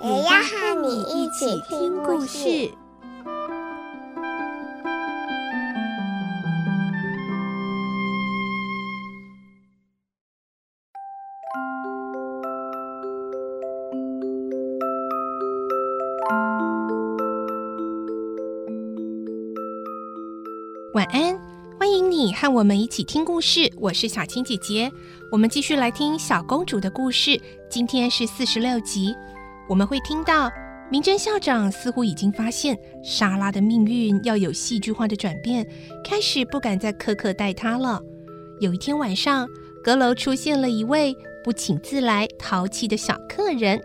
也要和你一起听故事。晚安，欢迎你和我们一起听故事。我是小青姐姐，我们继续来听小公主的故事。今天是四十六集，我们会听到明真校长似乎已经发现莎拉的命运要有戏剧化的转变，开始不敢再苛刻待她了。有一天晚上，阁楼出现了一位不请自来、淘气的小客人，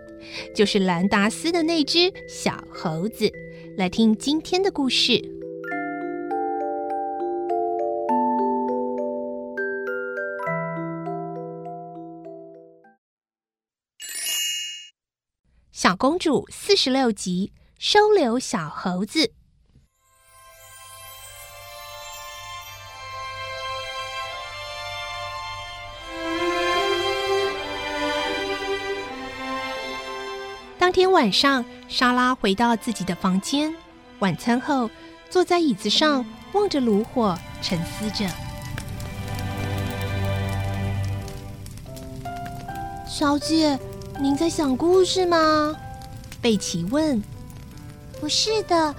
就是兰达斯的那只小猴子。来听今天的故事。小公主四十六集，收留小猴子。当天晚上，莎拉回到自己的房间，晚餐后坐在椅子上，望着炉火，沉思着。小姐。您在想故事吗？贝奇问。不是的，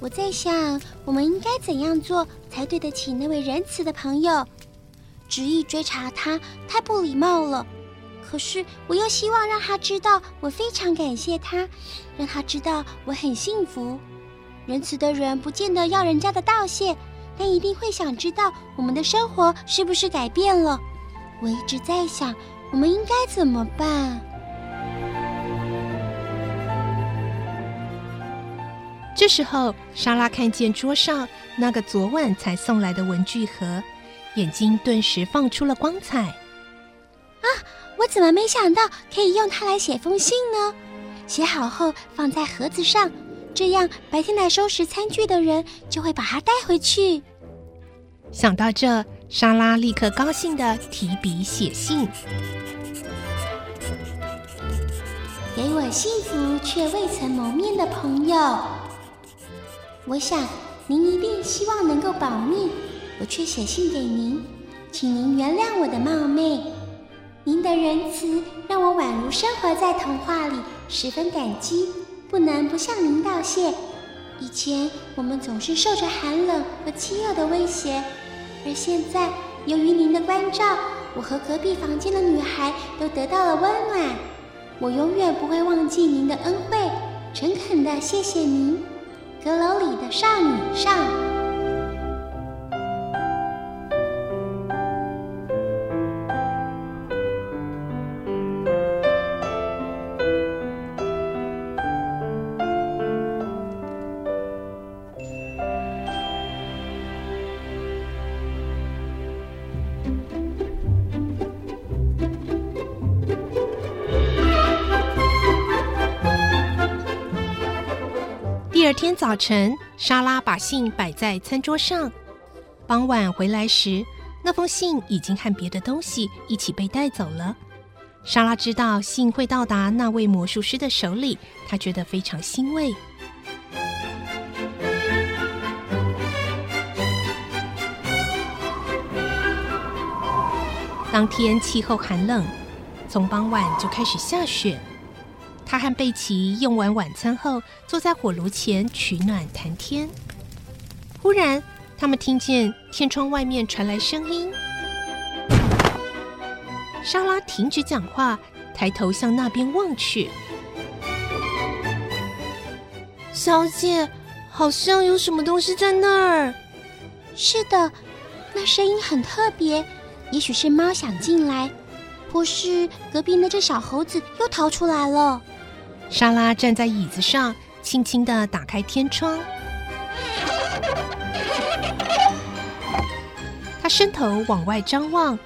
我在想我们应该怎样做才对得起那位仁慈的朋友。执意追查他太不礼貌了，可是我又希望让他知道我非常感谢他，让他知道我很幸福。仁慈的人不见得要人家的道谢，但一定会想知道我们的生活是不是改变了。我一直在想，我们应该怎么办？这时候，莎拉看见桌上那个昨晚才送来的文具盒，眼睛顿时放出了光彩。啊，我怎么没想到可以用它来写封信呢？写好后放在盒子上，这样白天来收拾餐具的人就会把它带回去。想到这，莎拉立刻高兴地提笔写信：“给我幸福却未曾谋面的朋友。”我想您一定希望能够保密，我却写信给您，请您原谅我的冒昧。您的仁慈让我宛如生活在童话里，十分感激，不能不向您道谢。以前我们总是受着寒冷和饥饿的威胁，而现在由于您的关照，我和隔壁房间的女孩都得到了温暖。我永远不会忘记您的恩惠，诚恳地谢谢您。阁楼里的少女上。第二天早晨，莎拉把信摆在餐桌上。傍晚回来时，那封信已经和别的东西一起被带走了。莎拉知道信会到达那位魔术师的手里，她觉得非常欣慰。当天气候寒冷，从傍晚就开始下雪。他和贝奇用完晚餐后，坐在火炉前取暖谈天。忽然，他们听见天窗外面传来声音。莎拉停止讲话，抬头向那边望去。小姐，好像有什么东西在那儿。是的，那声音很特别，也许是猫想进来，或是隔壁那只小猴子又逃出来了。莎拉站在椅子上，轻轻的打开天窗。她伸头往外张望，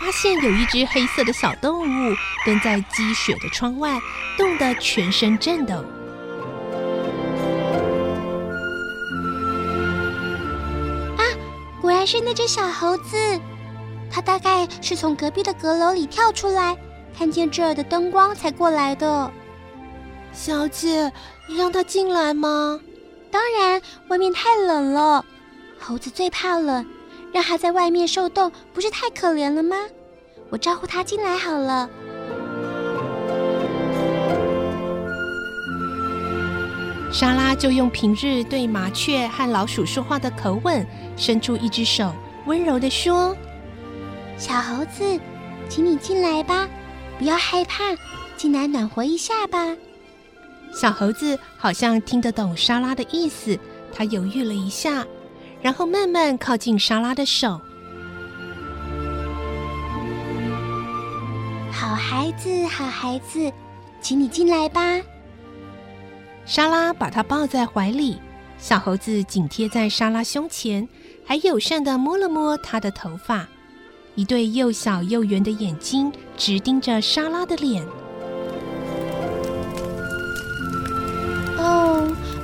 发现有一只黑色的小动物蹲在积雪的窗外，冻得全身颤抖。啊，果然是那只小猴子！它大概是从隔壁的阁楼里跳出来，看见这儿的灯光才过来的。小姐，让他进来吗？当然，外面太冷了，猴子最怕冷，让他在外面受冻，不是太可怜了吗？我招呼他进来好了。莎拉就用平日对麻雀和老鼠说话的口吻，伸出一只手，温柔的说：“小猴子，请你进来吧，不要害怕，进来暖和一下吧。”小猴子好像听得懂莎拉的意思，它犹豫了一下，然后慢慢靠近莎拉的手。好孩子，好孩子，请你进来吧。莎拉把他抱在怀里，小猴子紧贴在莎拉胸前，还友善地摸了摸她的头发，一对又小又圆的眼睛直盯着莎拉的脸。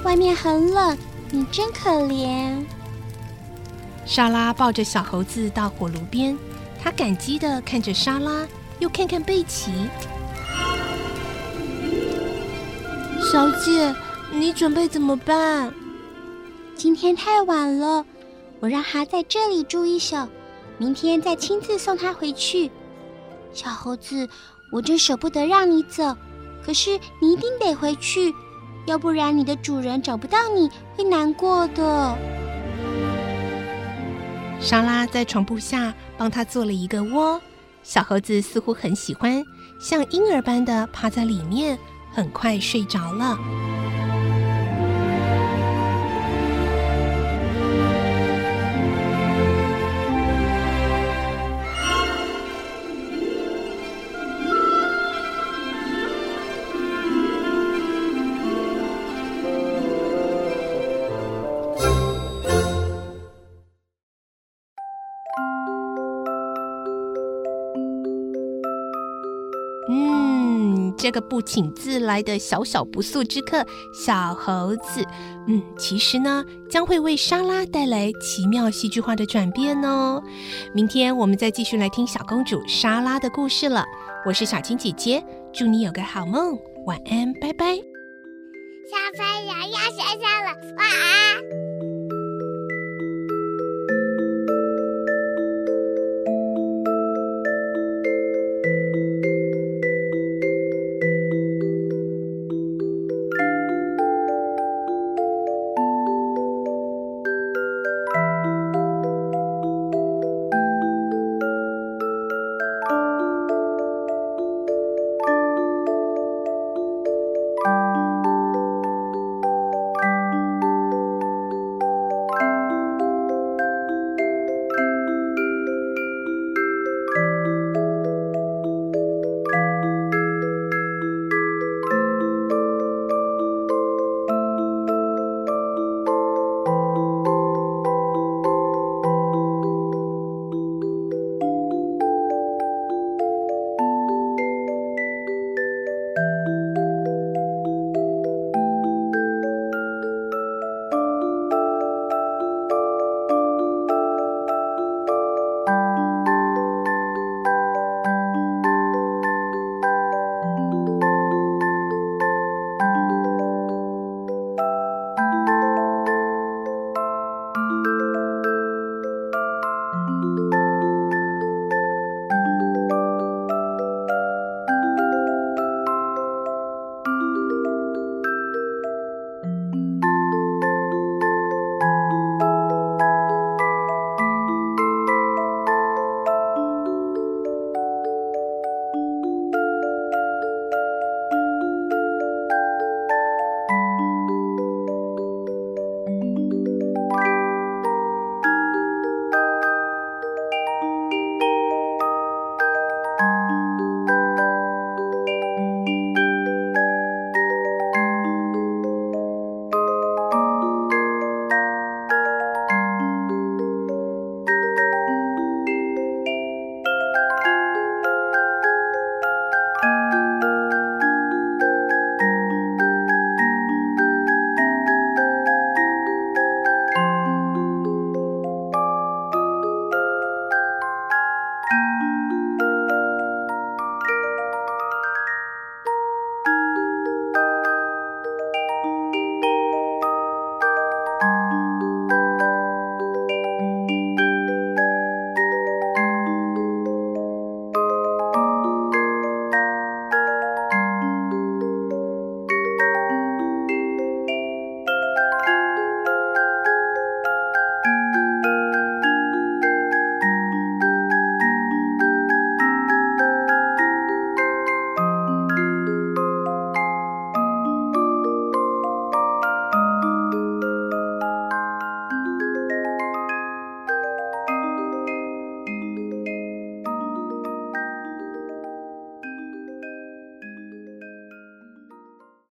外面很冷，你真可怜。莎拉抱着小猴子到火炉边，她感激的看着莎拉，又看看贝奇。小姐，你准备怎么办？今天太晚了，我让他在这里住一宿，明天再亲自送他回去。小猴子，我真舍不得让你走，可是你一定得回去。要不然，你的主人找不到你会难过的。莎拉在床铺下帮他做了一个窝，小猴子似乎很喜欢，像婴儿般的趴在里面，很快睡着了。这个不请自来的小小不速之客小猴子，嗯，其实呢，将会为莎拉带来奇妙戏剧化的转变哦。明天我们再继续来听小公主莎拉的故事了。我是小青姐姐，祝你有个好梦，晚安，拜拜。小朋友要睡觉了，晚安。